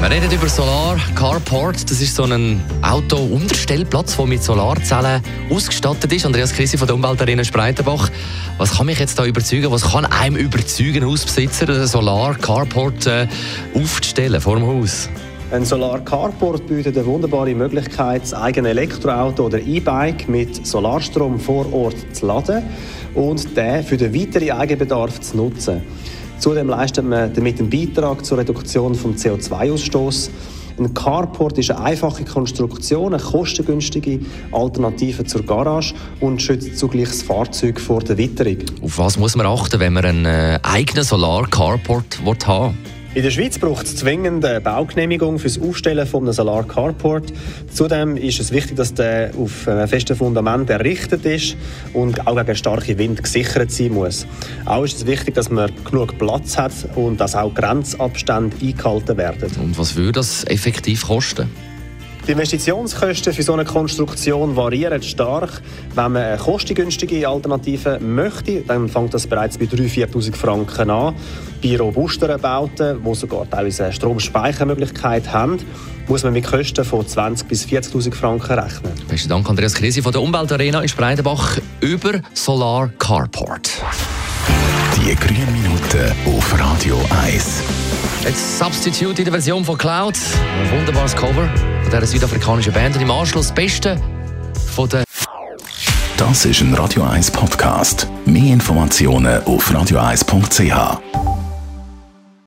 wir reden über Solar Carport. Das ist so ein Auto-Unterstellplatz, der mit Solarzellen ausgestattet ist. Andreas Christi von der Umweltarena Spreitenbach. Was kann mich jetzt da überzeugen? Was kann einem überzeugen, Hausbesitzer, einen Solar Carport äh, aufzustellen vor dem Haus? Ein Solar Carport bietet eine wunderbare Möglichkeit, das eigene Elektroauto oder E-Bike mit Solarstrom vor Ort zu laden und den für den weiteren Eigenbedarf zu nutzen. Zudem leistet man damit einen Beitrag zur Reduktion des CO2-Ausstoßes. Ein Carport ist eine einfache Konstruktion, eine kostengünstige Alternative zur Garage und schützt zugleich das Fahrzeug vor der Witterung. Auf was muss man achten, wenn man einen äh, eigenen Solar-Carport haben will? In der Schweiz braucht es zwingend eine Baugenehmigung für das Aufstellen von einem Solar Carport. Zudem ist es wichtig, dass der auf einem festen Fundament errichtet ist und auch gegen starke Wind gesichert sein muss. Auch ist es wichtig, dass man genug Platz hat und dass auch Grenzabstände eingehalten werden. Und was würde das effektiv kosten? Die Investitionskosten für so eine Konstruktion variieren stark. Wenn man eine kostengünstige Alternative möchte, dann fängt das bereits bei 3.000, 4.000 Franken an. Bei robusteren Bauten, die sogar teilweise eine Stromspeichermöglichkeit haben, muss man mit Kosten von 20.000 bis 40.000 Franken rechnen. Besten Dank, Andreas Krisi von der Umweltarena in Spreitenbach über Solar Carport. Die grünen Minuten auf Radio 1. Jetzt Substitute in der Version von Cloud. Ein wunderbares Cover von dieser südafrikanischen Band. Und im Anschluss das Beste von der. Das ist ein Radio 1 Podcast. Mehr Informationen auf radio1.ch.